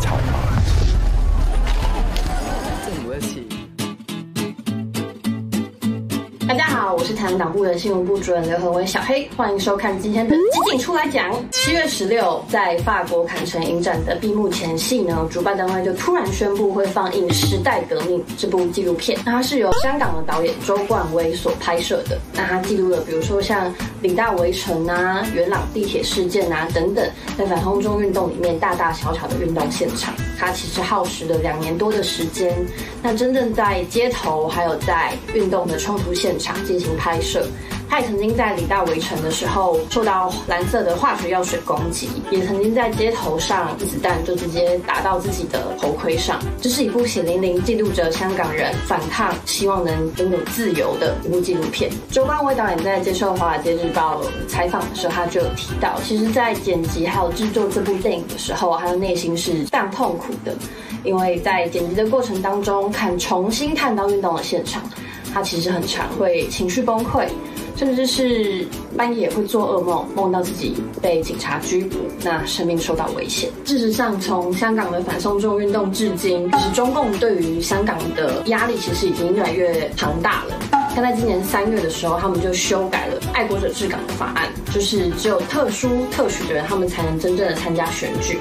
吵吗？大家好，我是台湾党部的新闻部主任刘和威小黑，欢迎收看今天的基进出来讲。七月十六，在法国坎城影展的闭幕前夕呢，主办单位就突然宣布会放映《时代革命》这部纪录片。那它是由香港的导演周冠威所拍摄的。那它记录了，比如说像领大围城啊、元朗地铁事件啊等等，在反空中运动里面大大小小的运动现场。它其实耗时了两年多的时间。那真正在街头，还有在运动的冲突现场进行拍摄。他也曾经在李大围城的时候受到蓝色的化学药水攻击，也曾经在街头上子弹就直接打到自己的头盔上。这是一部血淋淋记录着香港人反抗、希望能拥有自由的一部纪录片。周冠威导演在接受《华尔街日报》采访的时候，他就有提到，其实，在剪辑还有制作这部电影的时候，他的内心是非常痛苦的，因为在剪辑的过程当中，看重新看到运动的现场，他其实很常会情绪崩溃。甚至是半夜会做噩梦，梦到自己被警察拘捕，那生命受到危险。事实上，从香港的反送中运动至今，其实中共对于香港的压力其实已经越来越庞大了。但在今年三月的时候，他们就修改了爱国者治港的法案，就是只有特殊特许的人，他们才能真正的参加选举。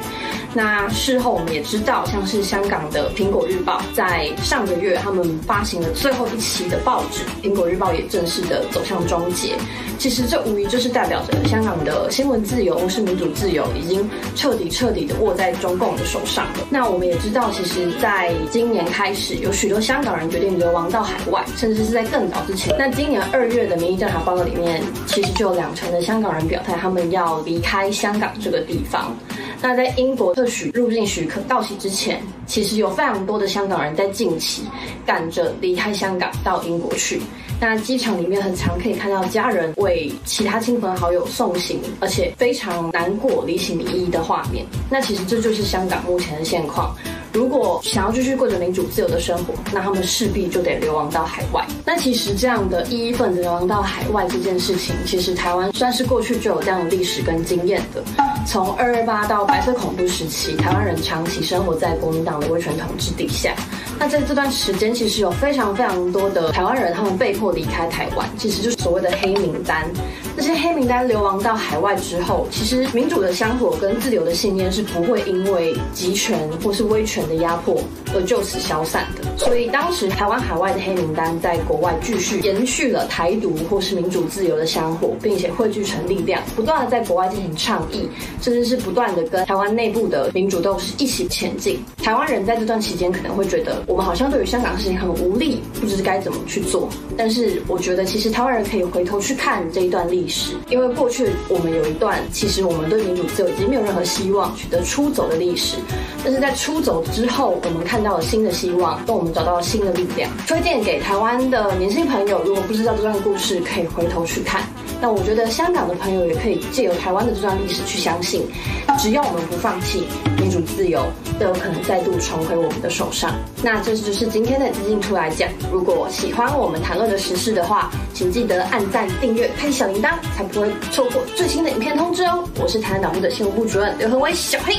那事后我们也知道，像是香港的《苹果日报》在上个月，他们发行了最后一期的报纸，《苹果日报》也正式的走向终结。其实这无疑就是代表着香港的新闻自由是民主自由已经彻底彻底的握在中共的手上了。那我们也知道，其实在今年开始，有许多香港人决定流亡到海外，甚至是在更早之前。那今年二月的民意调查报告里面，其实就有两成的香港人表态，他们要离开香港这个地方。那在英国特许入境许可到期之前，其实有非常多的香港人在近期赶着离开香港到英国去。那机场里面很常可以看到家人为其他亲朋好友送行，而且非常难过、离情依依的画面。那其实这就是香港目前的现况。如果想要继续过着民主自由的生活，那他们势必就得流亡到海外。那其实这样的异议分子流亡到海外这件事情，其实台湾算是过去就有这样的历史跟经验的。从二二八到白色恐怖时期，台湾人长期生活在国民党的威权统治底下。那在这段时间，其实有非常非常多的台湾人，他们被迫离开台湾，其实就是所谓的黑名单。这些黑名单流亡到海外之后，其实民主的香火跟自由的信念是不会因为集权或是威权的压迫而就此消散的。所以当时台湾海外的黑名单在国外继续延续了台独或是民主自由的香火，并且汇聚成力量，不断的在国外进行倡议，甚至是不断的跟台湾内部的民主斗士一起前进。台湾人在这段期间可能会觉得，我们好像对于香港事情很无力，不知该怎么去做。但是我觉得，其实台湾人可以回头去看这一段历史，因为过去我们有一段，其实我们对民主自由已经没有任何希望取得出走的历史。但是在出走之后，我们看到了新的希望，跟我们找到了新的力量。推荐给台湾的年轻朋友，如果不知道这段故事，可以回头去看。那我觉得香港的朋友也可以借由台湾的这段历史去相信，只要我们不放弃，民主自由都有可能再度重回我们的手上。那这就是今天的基进出来讲。如果喜欢我们谈论的时事的话，请记得按赞、订阅、开小铃铛，才不会错过最新的影片通知哦。我是台湾党部的新闻部主任刘恒威小黑。